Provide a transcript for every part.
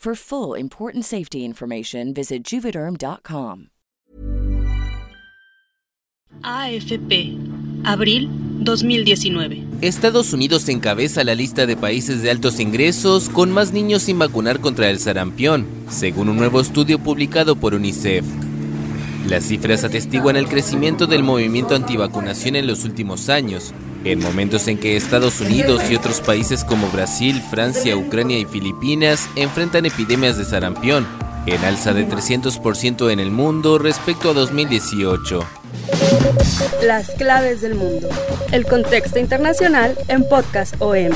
For full important safety information, visit juvederm.com. AFP, abril 2019. Estados Unidos encabeza la lista de países de altos ingresos con más niños sin vacunar contra el sarampión, según un nuevo estudio publicado por UNICEF. Las cifras atestiguan el crecimiento del movimiento antivacunación en los últimos años, en momentos en que Estados Unidos y otros países como Brasil, Francia, Ucrania y Filipinas enfrentan epidemias de sarampión, en alza de 300% en el mundo respecto a 2018. Las claves del mundo. El contexto internacional en Podcast OM.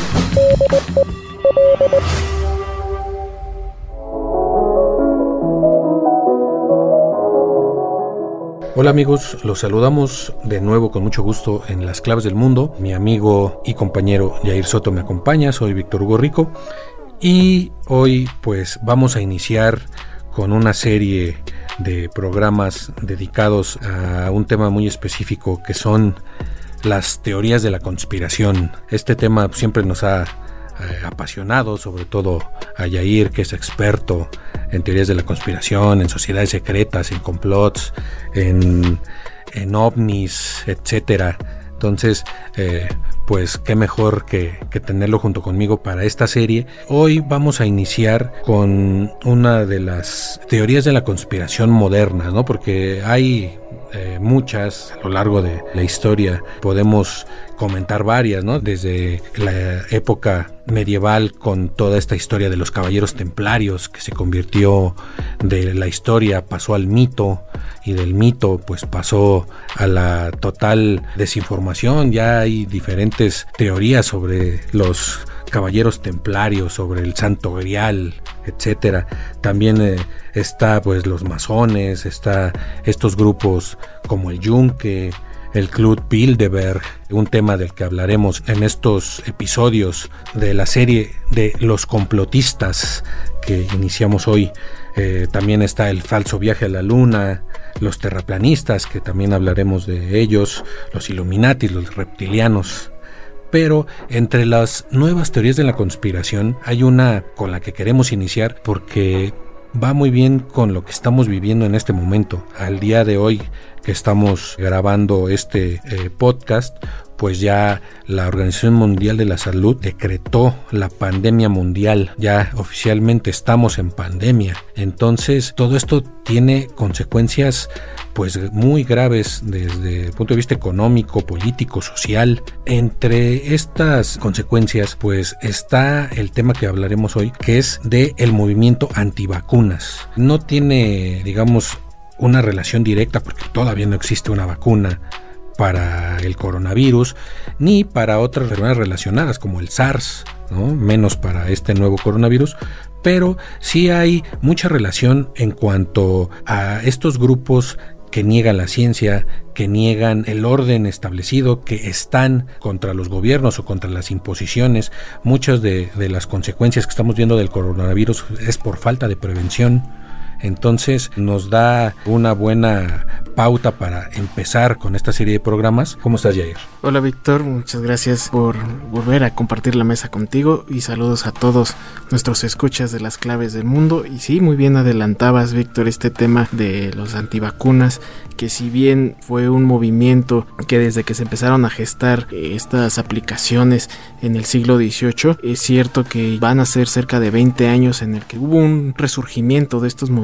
Hola amigos, los saludamos de nuevo con mucho gusto en Las Claves del Mundo. Mi amigo y compañero Jair Soto me acompaña, soy Víctor Hugo Rico y hoy pues vamos a iniciar con una serie de programas dedicados a un tema muy específico que son las teorías de la conspiración. Este tema siempre nos ha eh, apasionado, sobre todo a Yair, que es experto en teorías de la conspiración, en sociedades secretas, en complots, en, en ovnis, etcétera. Entonces, eh, pues qué mejor que, que, tenerlo junto conmigo para esta serie. Hoy vamos a iniciar con una de las teorías de la conspiración modernas, ¿no? Porque hay eh, muchas a lo largo de la historia. Podemos comentar varias, ¿no? Desde la época medieval con toda esta historia de los caballeros templarios que se convirtió de la historia, pasó al mito y del mito pues pasó a la total desinformación. Ya hay diferentes teorías sobre los caballeros templarios, sobre el santo grial, etcétera. También eh, está pues los masones, está estos grupos como el Yunque, el Club Bilderberg, un tema del que hablaremos en estos episodios de la serie de los complotistas que iniciamos hoy. Eh, también está el falso viaje a la luna, los terraplanistas, que también hablaremos de ellos, los Illuminati, los reptilianos, pero entre las nuevas teorías de la conspiración hay una con la que queremos iniciar porque va muy bien con lo que estamos viviendo en este momento. Al día de hoy que estamos grabando este eh, podcast, pues ya la Organización Mundial de la Salud decretó la pandemia mundial. Ya oficialmente estamos en pandemia. Entonces todo esto tiene consecuencias pues muy graves desde el punto de vista económico, político, social. Entre estas consecuencias, pues está el tema que hablaremos hoy, que es de el movimiento antivacunas. No tiene, digamos, una relación directa porque todavía no existe una vacuna para el coronavirus ni para otras enfermedades relacionadas como el SARS, menos para este nuevo coronavirus, pero sí hay mucha relación en cuanto a estos grupos que niegan la ciencia, que niegan el orden establecido, que están contra los gobiernos o contra las imposiciones. Muchas de, las consecuencias que estamos viendo del coronavirus es por falta de prevención. Entonces nos da una buena pauta para empezar con esta serie de programas. ¿Cómo estás, Jair? Hola, Víctor. Muchas gracias por volver a compartir la mesa contigo y saludos a todos nuestros escuchas de las claves del mundo. Y sí, muy bien adelantabas, Víctor, este tema de los antivacunas, que si bien fue un movimiento que desde que se empezaron a gestar eh, estas aplicaciones en el siglo XVIII, es cierto que van a ser cerca de 20 años en el que hubo un resurgimiento de estos movimientos.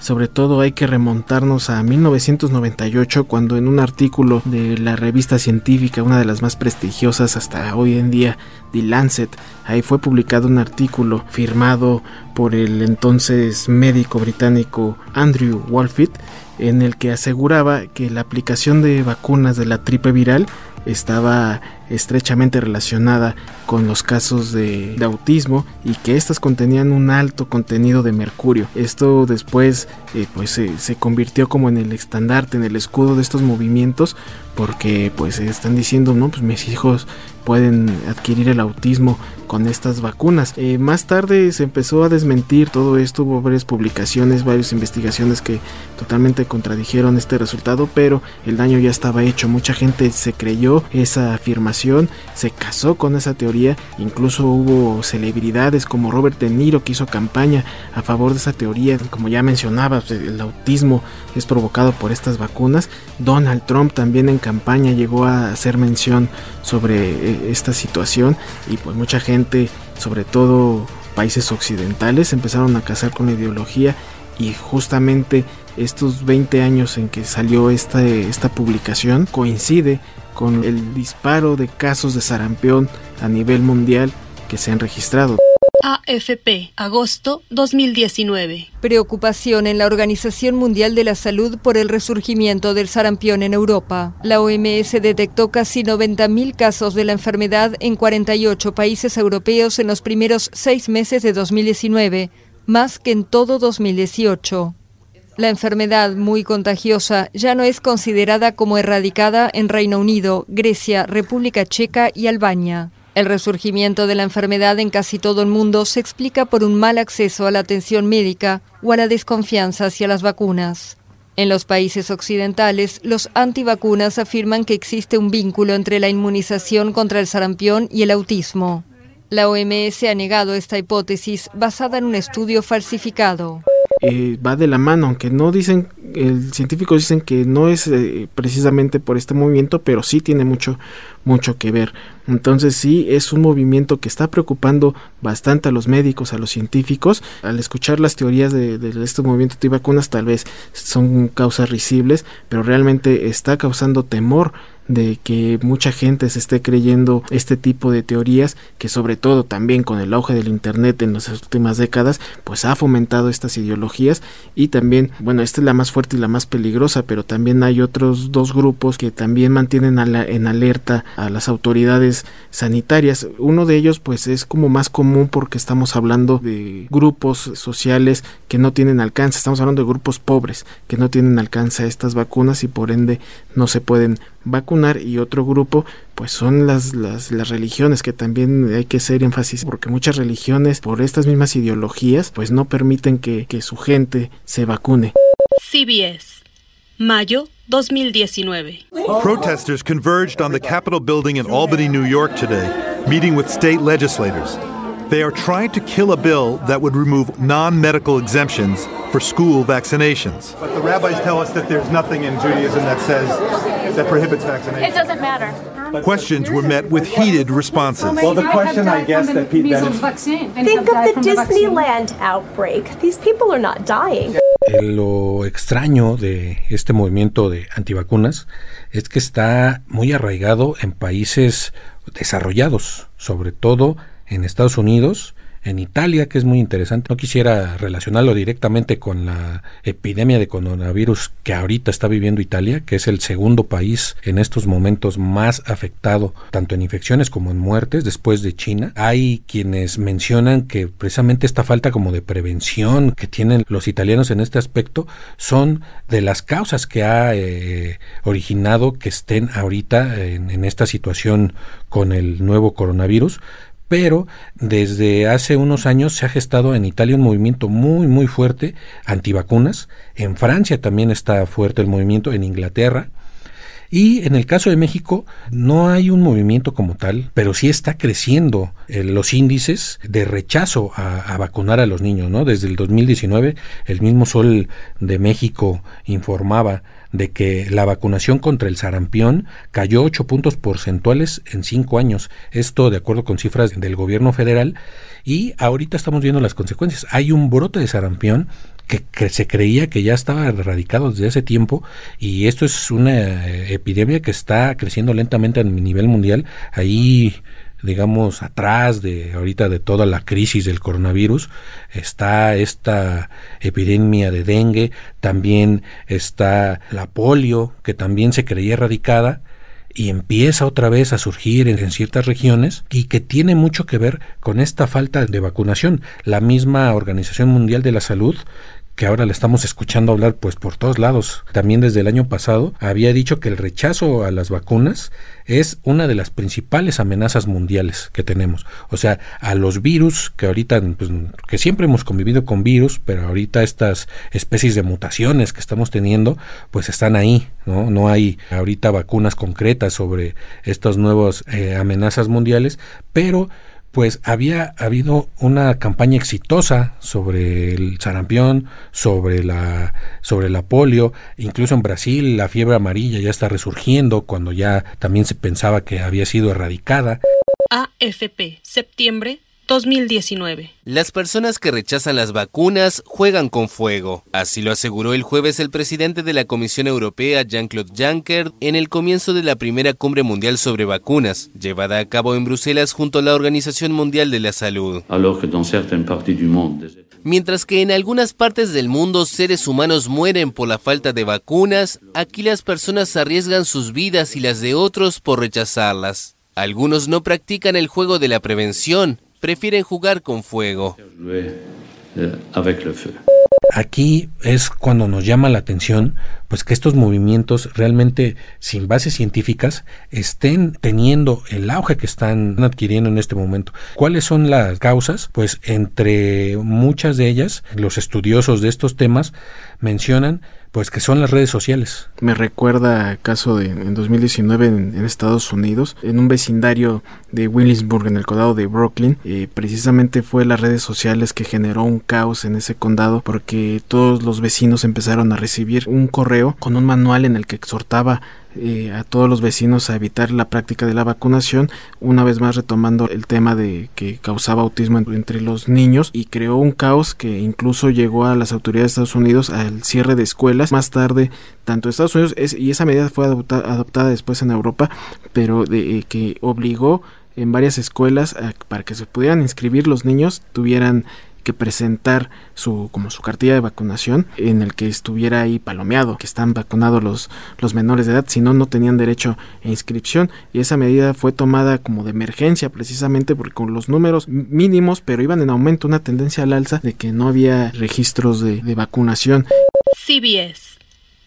Sobre todo hay que remontarnos a 1998 cuando en un artículo de la revista científica, una de las más prestigiosas hasta hoy en día, The Lancet, ahí fue publicado un artículo firmado por el entonces médico británico Andrew Wolfit en el que aseguraba que la aplicación de vacunas de la tripe viral estaba estrechamente relacionada con los casos de, autismo y que estas contenían un alto contenido de mercurio. Esto después eh, pues se, convirtió como en el estandarte, en el escudo de estos movimientos porque pues están diciendo no pues mis hijos pueden adquirir el autismo con estas vacunas. Eh, más tarde se empezó a desmentir todo esto, hubo varias publicaciones, varias investigaciones que totalmente contradijeron este resultado, pero el daño ya estaba hecho, mucha gente se creyó esa afirmación, se casó con esa teoría, incluso hubo celebridades como Robert De Niro que hizo campaña a favor de esa teoría, como ya mencionaba, pues, el autismo es provocado por estas vacunas, Donald Trump también en campaña llegó a hacer mención sobre eh, esta situación y pues mucha gente, sobre todo países occidentales, empezaron a casar con la ideología y justamente estos 20 años en que salió esta, esta publicación coincide con el disparo de casos de sarampión a nivel mundial que se han registrado. AFP, agosto 2019. Preocupación en la Organización Mundial de la Salud por el resurgimiento del sarampión en Europa. La OMS detectó casi 90.000 casos de la enfermedad en 48 países europeos en los primeros seis meses de 2019, más que en todo 2018. La enfermedad muy contagiosa ya no es considerada como erradicada en Reino Unido, Grecia, República Checa y Albania. El resurgimiento de la enfermedad en casi todo el mundo se explica por un mal acceso a la atención médica o a la desconfianza hacia las vacunas. En los países occidentales, los antivacunas afirman que existe un vínculo entre la inmunización contra el sarampión y el autismo. La OMS ha negado esta hipótesis basada en un estudio falsificado. Eh, va de la mano, aunque no dicen, el científicos dicen que no es eh, precisamente por este movimiento, pero sí tiene mucho, mucho que ver. Entonces sí es un movimiento que está preocupando bastante a los médicos, a los científicos. Al escuchar las teorías de, de este movimiento de vacunas tal vez son causas risibles, pero realmente está causando temor de que mucha gente se esté creyendo este tipo de teorías que sobre todo también con el auge del internet en las últimas décadas pues ha fomentado estas ideologías y también bueno esta es la más fuerte y la más peligrosa pero también hay otros dos grupos que también mantienen en alerta a las autoridades sanitarias. Uno de ellos pues es como más común porque estamos hablando de grupos sociales que no tienen alcance. Estamos hablando de grupos pobres que no tienen alcance a estas vacunas y por ende no se pueden vacunar. Y otro grupo pues son las, las, las, religiones que también hay que hacer énfasis porque muchas religiones por estas mismas ideologías pues no permiten que, que su gente se vacune. CBS, mayo 2019. Protesters converged on the Capitol building in Albany, New York today, meeting with state legislators. They are trying to kill a bill that would remove non medical exemptions for school vaccinations. But the rabbis tell us that there's nothing in Judaism that says that prohibits vaccination. It doesn't matter. Questions were met with heated responses. Well, the question, I guess, that Pete Think of the Disneyland outbreak. These people are not dying. Lo extraño de este movimiento de antivacunas es que está muy arraigado en países desarrollados, sobre todo en Estados Unidos, en Italia, que es muy interesante. No quisiera relacionarlo directamente con la epidemia de coronavirus que ahorita está viviendo Italia, que es el segundo país en estos momentos más afectado tanto en infecciones como en muertes después de China. Hay quienes mencionan que precisamente esta falta como de prevención que tienen los italianos en este aspecto son de las causas que ha eh, originado que estén ahorita en esta situación con el nuevo coronavirus pero desde hace unos años se ha gestado en Italia un movimiento muy muy fuerte antivacunas, en Francia también está fuerte el movimiento, en Inglaterra, y en el caso de México no hay un movimiento como tal, pero sí está creciendo eh, los índices de rechazo a, a, vacunar a los niños, ¿no? Desde el 2019 el mismo Sol de México informaba de que la vacunación contra el sarampión cayó 8 puntos porcentuales en 5 años. Esto de acuerdo con cifras del gobierno federal. Y ahorita estamos viendo las consecuencias. Hay un brote de sarampión que, que, se creía que ya estaba erradicado desde hace tiempo y esto es una eh, epidemia que está creciendo lentamente a nivel mundial. Ahí digamos, atrás de ahorita de toda la crisis del coronavirus, está esta epidemia de dengue, también está la polio, que también se creía erradicada, y empieza otra vez a surgir en, ciertas regiones y que tiene mucho que ver con esta falta de vacunación. La misma Organización Mundial de la Salud que ahora le estamos escuchando hablar pues por todos lados. También desde el año pasado había dicho que el rechazo a las vacunas es una de las principales amenazas mundiales que tenemos. O sea, a los virus que ahorita pues, que siempre hemos convivido con virus, pero ahorita estas especies de mutaciones que estamos teniendo pues están ahí, ¿no? No hay ahorita vacunas concretas sobre estas nuevas eh, amenazas mundiales, pero pues había habido una campaña exitosa sobre el sarampión, sobre la, sobre la polio, incluso en Brasil la fiebre amarilla ya está resurgiendo cuando ya también se pensaba que había sido erradicada. AFP, septiembre 2019. Las personas que rechazan las vacunas juegan con fuego. Así lo aseguró el jueves el presidente de la Comisión Europea, Jean-Claude Juncker, en el comienzo de la primera cumbre mundial sobre vacunas, llevada a cabo en Bruselas junto a la Organización Mundial de la Salud. Mientras que en algunas partes del mundo seres humanos mueren por la falta de vacunas, aquí las personas arriesgan sus vidas y las de otros por rechazarlas. Algunos no practican el juego de la prevención, prefieren jugar con fuego. Aquí es cuando nos llama la atención pues que estos movimientos realmente sin bases científicas estén teniendo el auge que están adquiriendo en este momento. ¿Cuáles son las causas? Pues entre muchas de ellas los estudiosos de estos temas mencionan pues que son las redes sociales. Me recuerda caso de en 2019 en, en, Estados Unidos, en un vecindario de Williamsburg, en el condado de Brooklyn. Eh, precisamente fue las redes sociales que generó un caos en ese condado porque todos los vecinos empezaron a recibir un correo con un manual en el que exhortaba eh, a todos los vecinos a evitar la práctica de la vacunación, una vez más retomando el tema de que causaba autismo entre los niños y creó un caos que incluso llegó a las autoridades de Estados Unidos al cierre de escuelas. Más tarde, tanto Estados Unidos es, y esa medida fue adoptada, después en Europa, pero de, eh, que obligó en varias escuelas para que se pudieran inscribir los niños tuvieran que presentar su como su cartilla de vacunación en el que estuviera ahí palomeado que están vacunados los los menores de edad si no no tenían derecho a inscripción. Y esa medida fue tomada como de emergencia precisamente porque con los números mínimos pero iban en aumento una tendencia al alza de que no había registros de, de vacunación. CBS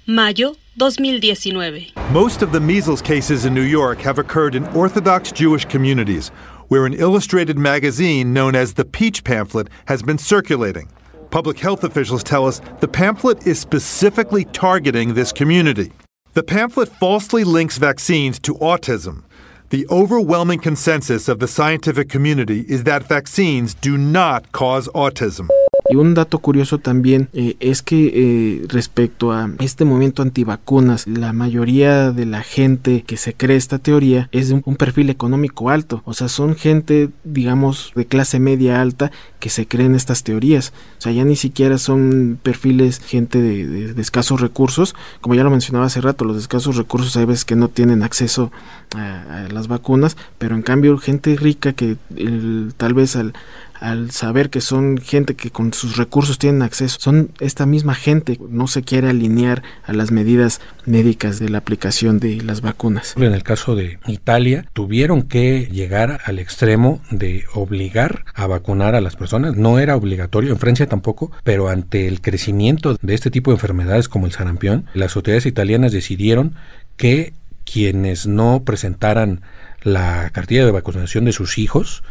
mayo 2019 Most of the measles cases in New York have occurred in Orthodox Jewish communities where an illustrated magazine known as the Peach Pamphlet has been circulating. Public health officials tell us the pamphlet is specifically targeting this community. The pamphlet falsely links vaccines to autism. The overwhelming consensus of the scientific community is that vaccines do not cause autism. Y un dato curioso también eh, es que eh, respecto a este movimiento antivacunas, la mayoría de la gente que se cree esta teoría es de un, perfil económico alto. O sea, son gente, digamos, de clase media alta que se creen estas teorías. O sea, ya ni siquiera son perfiles gente de, de, de escasos recursos. Como ya lo mencionaba hace rato, los de escasos recursos hay veces que no tienen acceso a, a las vacunas, pero en cambio gente rica que el, tal vez al al saber que son gente que con sus recursos tienen acceso, son esta misma gente, no se quiere alinear a las medidas médicas de la aplicación de las vacunas. En el caso de Italia, tuvieron que llegar al extremo de obligar a vacunar a las personas, no era obligatorio, en Francia tampoco, pero ante el crecimiento de este tipo de enfermedades como el sarampión, las autoridades italianas decidieron que quienes no presentaran la cartilla de vacunación de sus hijos,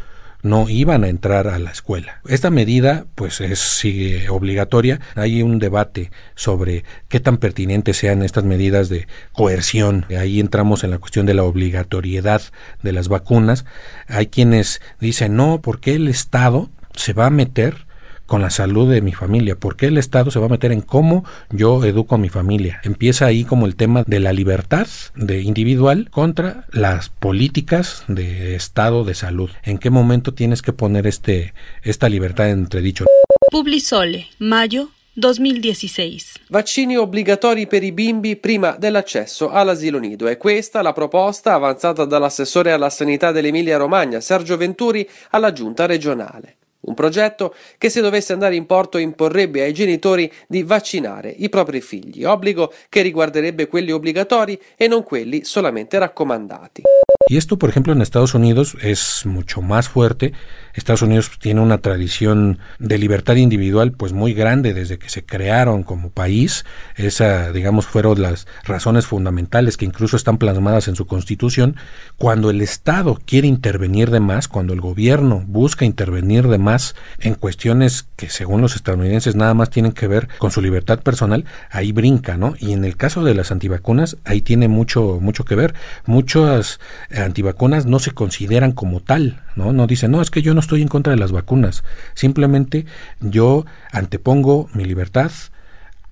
no iban a entrar a la escuela. Esta medida pues es sigue obligatoria. Hay un debate sobre qué tan pertinentes sean estas medidas de coerción. Ahí entramos en la cuestión de la obligatoriedad de las vacunas. Hay quienes dicen, "No, porque el Estado se va a meter con la salud de mi familia? ¿Por qué el Estado se va a meter en cómo yo educo a mi familia? Empieza ahí como el tema de la libertad de individual contra las políticas de Estado de salud. ¿En qué momento tienes que poner este esta libertad entredicho? Publisole, maggio 2016. Vaccini obbligatori per i bimbi prima dell'accesso all'asilo nido. È questa la proposta avanzata dall'assessore alla sanità dell'Emilia Romagna, Sergio Venturi, alla giunta regionale. Un progetto che se dovesse andare in porto imporrebbe ai genitori di vaccinare i propri figli, obbligo che riguarderebbe quelli obbligatori e non quelli solamente raccomandati. Y esto, por ejemplo, en Estados Unidos es mucho más fuerte. Estados Unidos tiene una tradición de libertad individual pues muy grande desde que se crearon como país. Esa, digamos, fueron las razones fundamentales que incluso están plasmadas en su constitución. Cuando el Estado quiere intervenir de más, cuando el gobierno busca intervenir de más en cuestiones que según los estadounidenses nada más tienen que ver con su libertad personal, ahí brinca, ¿no? Y en el caso de las antivacunas, ahí tiene mucho, mucho que ver. Muchas antivacunas no se consideran como tal, ¿no? No dicen, no, es que yo no estoy en contra de las vacunas, simplemente yo antepongo mi libertad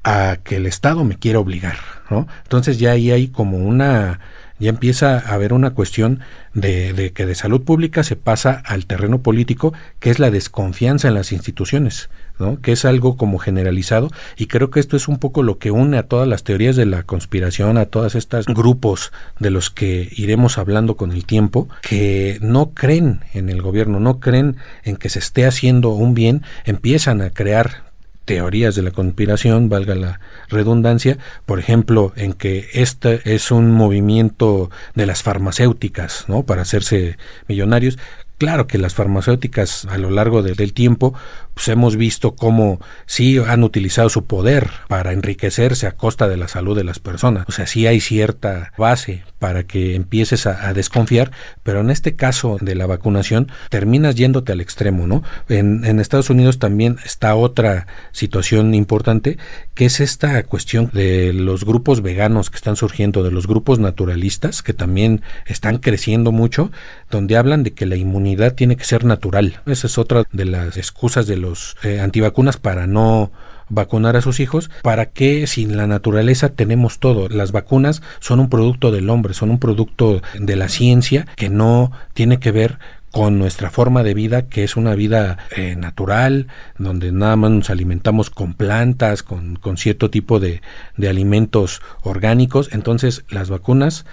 a que el Estado me quiera obligar, ¿no? Entonces ya ahí hay como una, ya empieza a haber una cuestión de, que de salud pública se pasa al terreno político, que es la desconfianza en las instituciones, ¿no? que es algo como generalizado, y creo que esto es un poco lo que une a todas las teorías de la conspiración, a todos estos grupos de los que iremos hablando con el tiempo, que no creen en el gobierno, no creen en que se esté haciendo un bien, empiezan a crear teorías de la conspiración, valga la redundancia, por ejemplo, en que este es un movimiento de las farmacéuticas, ¿no? Para hacerse millonarios. Claro que las farmacéuticas a lo largo de, del tiempo pues hemos visto cómo sí han utilizado su poder para enriquecerse a costa de la salud de las personas. O sea, sí hay cierta base para que empieces a, desconfiar, pero en este caso de la vacunación terminas yéndote al extremo, ¿no? En, en Estados Unidos también está otra situación importante, que es esta cuestión de los grupos veganos que están surgiendo, de los grupos naturalistas, que también están creciendo mucho, donde hablan de que la inmunidad tiene que ser natural. Esa es otra de las excusas de los eh, antivacunas para no vacunar a sus hijos, para que sin la naturaleza tenemos todo. Las vacunas son un producto del hombre, son un producto de la ciencia que no tiene que ver con nuestra forma de vida, que es una vida eh, natural, donde nada más nos alimentamos con plantas, con, con cierto tipo de, de alimentos orgánicos. Entonces, las vacunas,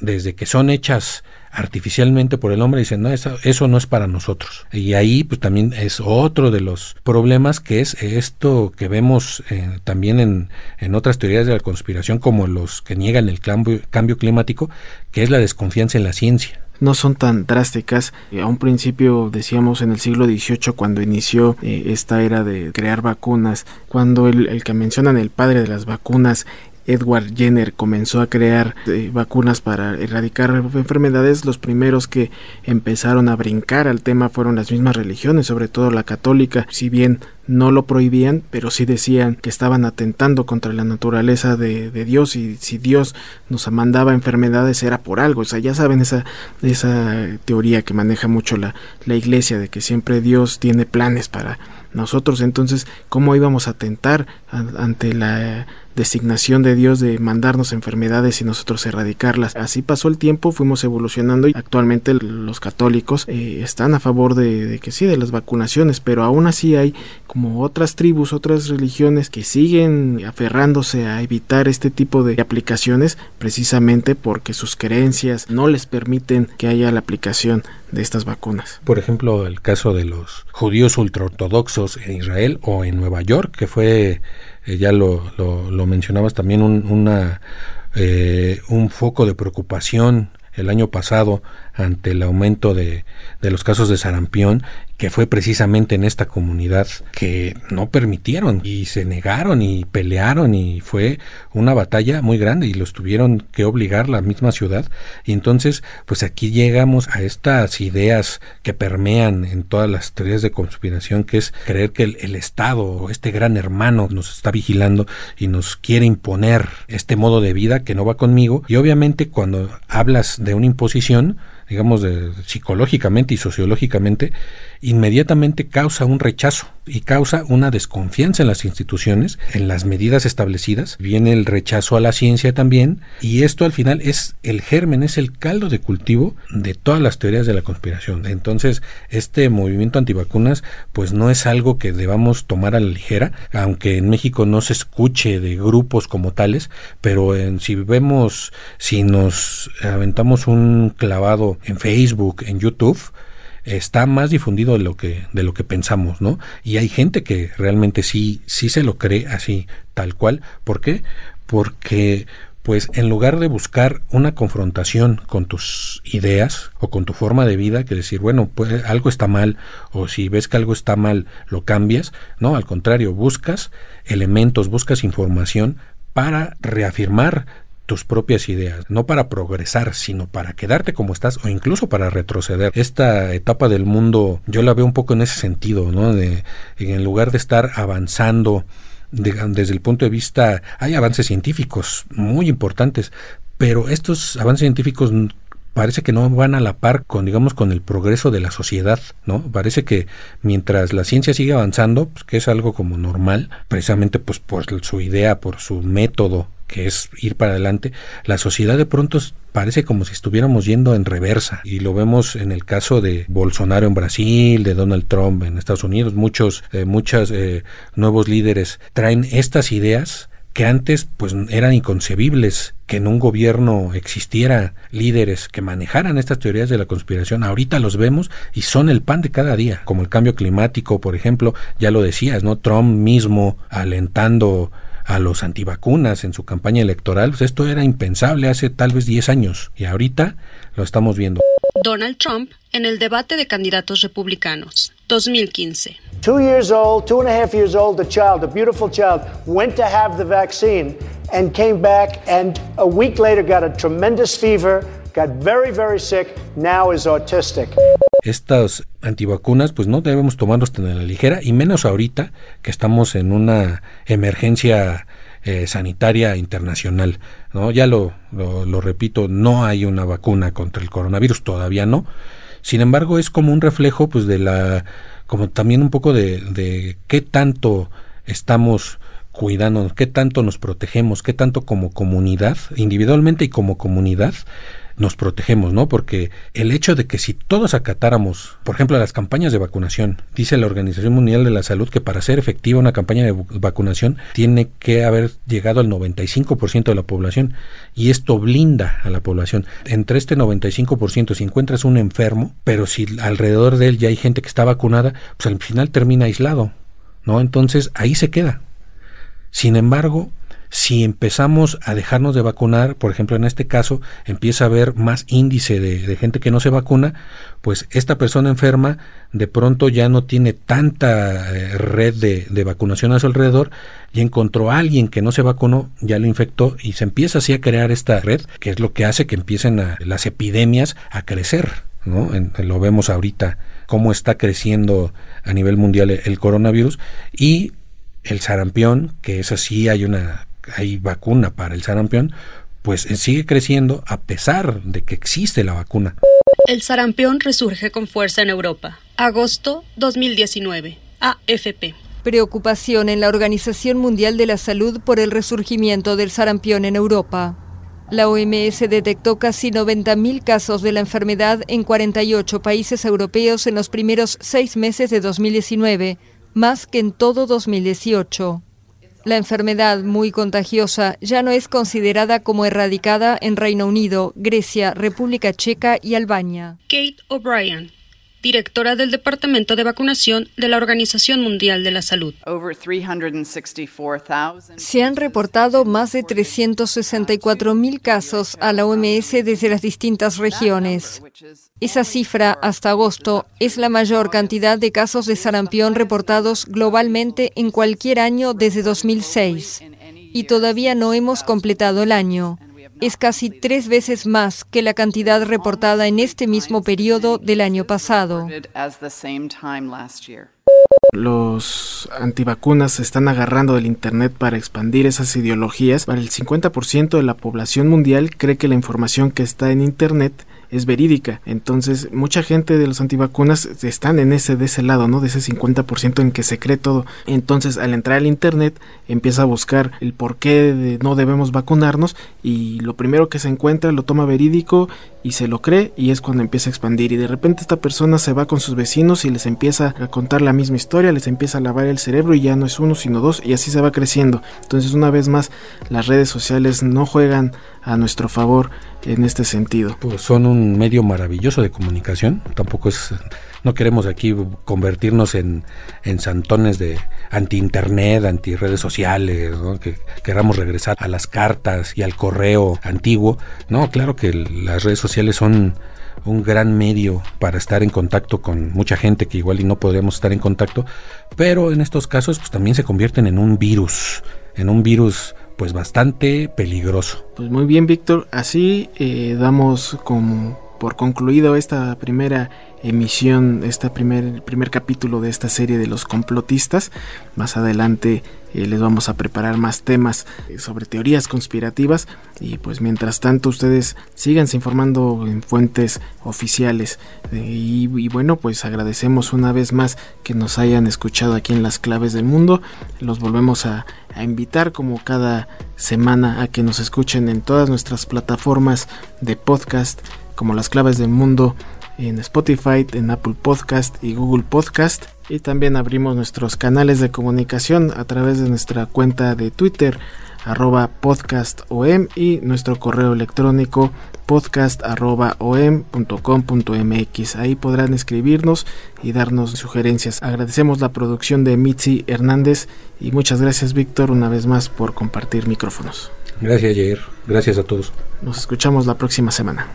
desde que son hechas artificialmente por el hombre dicen no eso, eso no es para nosotros y ahí pues también es otro de los problemas que es esto que vemos eh, también en, en otras teorías de la conspiración como los que niegan el cambio, cambio climático que es la desconfianza en la ciencia no son tan drásticas. A un principio decíamos en el siglo XVIII cuando inició eh, esta era de crear vacunas, cuando el, el, que mencionan el padre de las vacunas Edward Jenner comenzó a crear eh, vacunas para erradicar enfermedades, los primeros que empezaron a brincar al tema fueron las mismas religiones, sobre todo la católica, si bien no lo prohibían, pero sí decían que estaban atentando contra la naturaleza de, Dios y si Dios nos mandaba enfermedades era por algo. O sea, ya saben esa, esa teoría que maneja mucho la, la iglesia de que siempre Dios tiene planes para nosotros. Entonces, ¿cómo íbamos a atentar ante la designación de Dios de mandarnos enfermedades y nosotros erradicarlas. Así pasó el tiempo, fuimos evolucionando y actualmente los católicos eh, están a favor de, que sí, de las vacunaciones, pero aún así hay como otras tribus, otras religiones que siguen aferrándose a evitar este tipo de aplicaciones precisamente porque sus creencias no les permiten que haya la aplicación de estas vacunas. Por ejemplo, el caso de los judíos ultraortodoxos en Israel o en Nueva York, que fue eh, ya lo, lo, lo, mencionabas también, un, una, eh, un foco de preocupación el año pasado ante el aumento de, de los casos de sarampión que fue precisamente en esta comunidad que no permitieron y se negaron y pelearon y fue una batalla muy grande y los tuvieron que obligar la misma ciudad. Y entonces pues aquí llegamos a estas ideas que permean en todas las teorías de conspiración que es creer que el, el Estado este gran hermano nos está vigilando y nos quiere imponer este modo de vida que no va conmigo. Y obviamente cuando hablas de una imposición digamos, de, psicológicamente y sociológicamente, inmediatamente causa un rechazo y causa una desconfianza en las instituciones, en las medidas establecidas. Viene el rechazo a la ciencia también y esto al final es el germen, es el caldo de cultivo de todas las teorías de la conspiración. Entonces, este movimiento antivacunas pues no es algo que debamos tomar a la ligera, aunque en México no se escuche de grupos como tales, pero en, si vemos, si nos aventamos un clavado en Facebook, en YouTube, está más difundido de lo que de lo que pensamos, ¿no? Y hay gente que realmente sí sí se lo cree así tal cual, ¿por qué? Porque pues en lugar de buscar una confrontación con tus ideas o con tu forma de vida, que decir, bueno, pues algo está mal, o si ves que algo está mal, lo cambias, no, al contrario, buscas elementos, buscas información para reafirmar tus propias ideas, no para progresar, sino para quedarte como estás o incluso para retroceder. Esta etapa del mundo yo la veo un poco en ese sentido, ¿no? De, en lugar de estar avanzando desde el punto de vista, hay avances científicos muy importantes, pero estos avances científicos parece que no van a la par con digamos con el progreso de la sociedad no parece que mientras la ciencia sigue avanzando pues, que es algo como normal precisamente pues por su idea por su método que es ir para adelante, la sociedad de pronto parece como si estuviéramos yendo en reversa. Y lo vemos en el caso de Bolsonaro en Brasil, de Donald Trump en Estados Unidos, muchos eh, muchos eh, nuevos líderes traen estas ideas que antes pues eran inconcebibles que en un gobierno existiera líderes que manejaran estas teorías de la conspiración, ahorita los vemos y son el pan de cada día, como el cambio climático, por ejemplo, ya lo decías, ¿no? Trump mismo alentando a los antivacunas en su campaña electoral, pues esto era impensable hace tal vez 10 años y ahorita lo estamos viendo. Donald Trump en el debate de candidatos republicanos, 2015. Two years old, two and a half years old, a child, a beautiful child, went to have the vaccine and came back and a week later got a tremendous fever, got very, very sick, now is autistic estas antivacunas pues no debemos tomarlos tan a la ligera y menos ahorita que estamos en una emergencia eh, sanitaria internacional. ¿no? Ya lo, lo, repito, no hay una vacuna contra el coronavirus, todavía no. Sin embargo, es como un reflejo pues de la, como también un poco de, de qué tanto estamos cuidando, qué tanto nos protegemos, qué tanto como comunidad, individualmente y como comunidad, nos protegemos, ¿no? Porque el hecho de que si todos acatáramos, por ejemplo, las campañas de vacunación, dice la Organización Mundial de la Salud que para ser efectiva una campaña de vacunación tiene que haber llegado al 95% de la población y esto blinda a la población. Entre este 95%, si encuentras un enfermo, pero si alrededor de él ya hay gente que está vacunada, pues al final termina aislado, ¿no? Entonces ahí se queda. Sin embargo, si empezamos a dejarnos de vacunar, por ejemplo en este caso empieza a haber más índice de, gente que no se vacuna, pues esta persona enferma de pronto ya no tiene tanta eh, red de, vacunación a su alrededor y encontró a alguien que no se vacunó, ya lo infectó y se empieza así a crear esta red, que es lo que hace que empiecen las epidemias a crecer, ¿no? lo vemos ahorita cómo está creciendo a nivel mundial el coronavirus y el sarampión, que es así, hay una hay vacuna para el sarampión, pues eh, sigue creciendo a pesar de que existe la vacuna. El sarampión resurge con fuerza en Europa. Agosto 2019. AFP. Preocupación en la Organización Mundial de la Salud por el resurgimiento del sarampión en Europa. La OMS detectó casi 90.000 casos de la enfermedad en 48 países europeos en los primeros seis meses de 2019, más que en todo 2018. La enfermedad muy contagiosa ya no es considerada como erradicada en Reino Unido, Grecia, República Checa y Albania. Kate O'Brien, directora del Departamento de Vacunación de la Organización Mundial de la Salud. Se han reportado más de 364.000 casos a la OMS desde las distintas regiones. Esa cifra, hasta agosto, es la mayor cantidad de casos de sarampión reportados globalmente en cualquier año desde 2006. Y todavía no hemos completado el año. Es casi tres veces más que la cantidad reportada en este mismo periodo del año pasado. Los antivacunas se están agarrando del Internet para expandir esas ideologías. Para el 50% de la población mundial cree que la información que está en Internet es verídica. Entonces, mucha gente de los antivacunas están en ese de ese lado, ¿no? De ese 50% en que se cree todo. Entonces, al entrar al internet, empieza a buscar el por qué no debemos vacunarnos y lo primero que se encuentra lo toma verídico y se lo cree y es cuando empieza a expandir y de repente esta persona se va con sus vecinos y les empieza a contar la misma historia, les empieza a lavar el cerebro y ya no es uno sino dos y así se va creciendo. Entonces una vez más las redes sociales no juegan a nuestro favor en este sentido. Pues son un medio maravilloso de comunicación, tampoco es no queremos aquí convertirnos en, en santones de anti-internet, anti-redes sociales, que queramos regresar a las cartas y al correo antiguo. No, claro que las redes sociales son un gran medio para estar en contacto con mucha gente que igual y no podríamos estar en contacto, pero en estos casos pues también se convierten en un virus, en un virus pues bastante peligroso. Pues muy bien Víctor, así eh, damos como por concluido esta primera emisión, este primer, primer capítulo de esta serie de los complotistas. Más adelante eh, les vamos a preparar más temas eh, sobre teorías conspirativas y pues mientras tanto ustedes síganse informando en fuentes oficiales eh, y, bueno pues agradecemos una vez más que nos hayan escuchado aquí en las claves del mundo los volvemos a, a invitar como cada semana a que nos escuchen en todas nuestras plataformas de podcast como las claves del mundo en Spotify, en Apple Podcast y Google Podcast. Y también abrimos nuestros canales de comunicación a través de nuestra cuenta de Twitter arroba podcastom y nuestro correo electrónico podcast podcast.om.com.mx. Ahí podrán escribirnos y darnos sugerencias. Agradecemos la producción de Mitzi Hernández y muchas gracias Víctor una vez más por compartir micrófonos. Gracias Jair, gracias a todos. Nos escuchamos la próxima semana.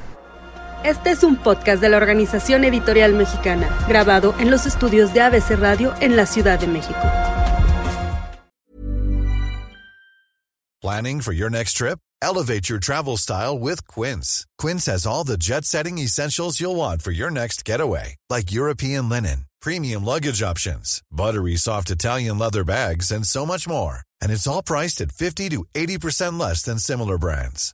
Este es un podcast de la Organización Editorial Mexicana, grabado en los estudios de ABC Radio en la Ciudad de México. Planning for your next trip? Elevate your travel style with Quince. Quince has all the jet-setting essentials you'll want for your next getaway, like European linen, premium luggage options, buttery soft Italian leather bags, and so much more. And it's all priced at 50 to 80% less than similar brands.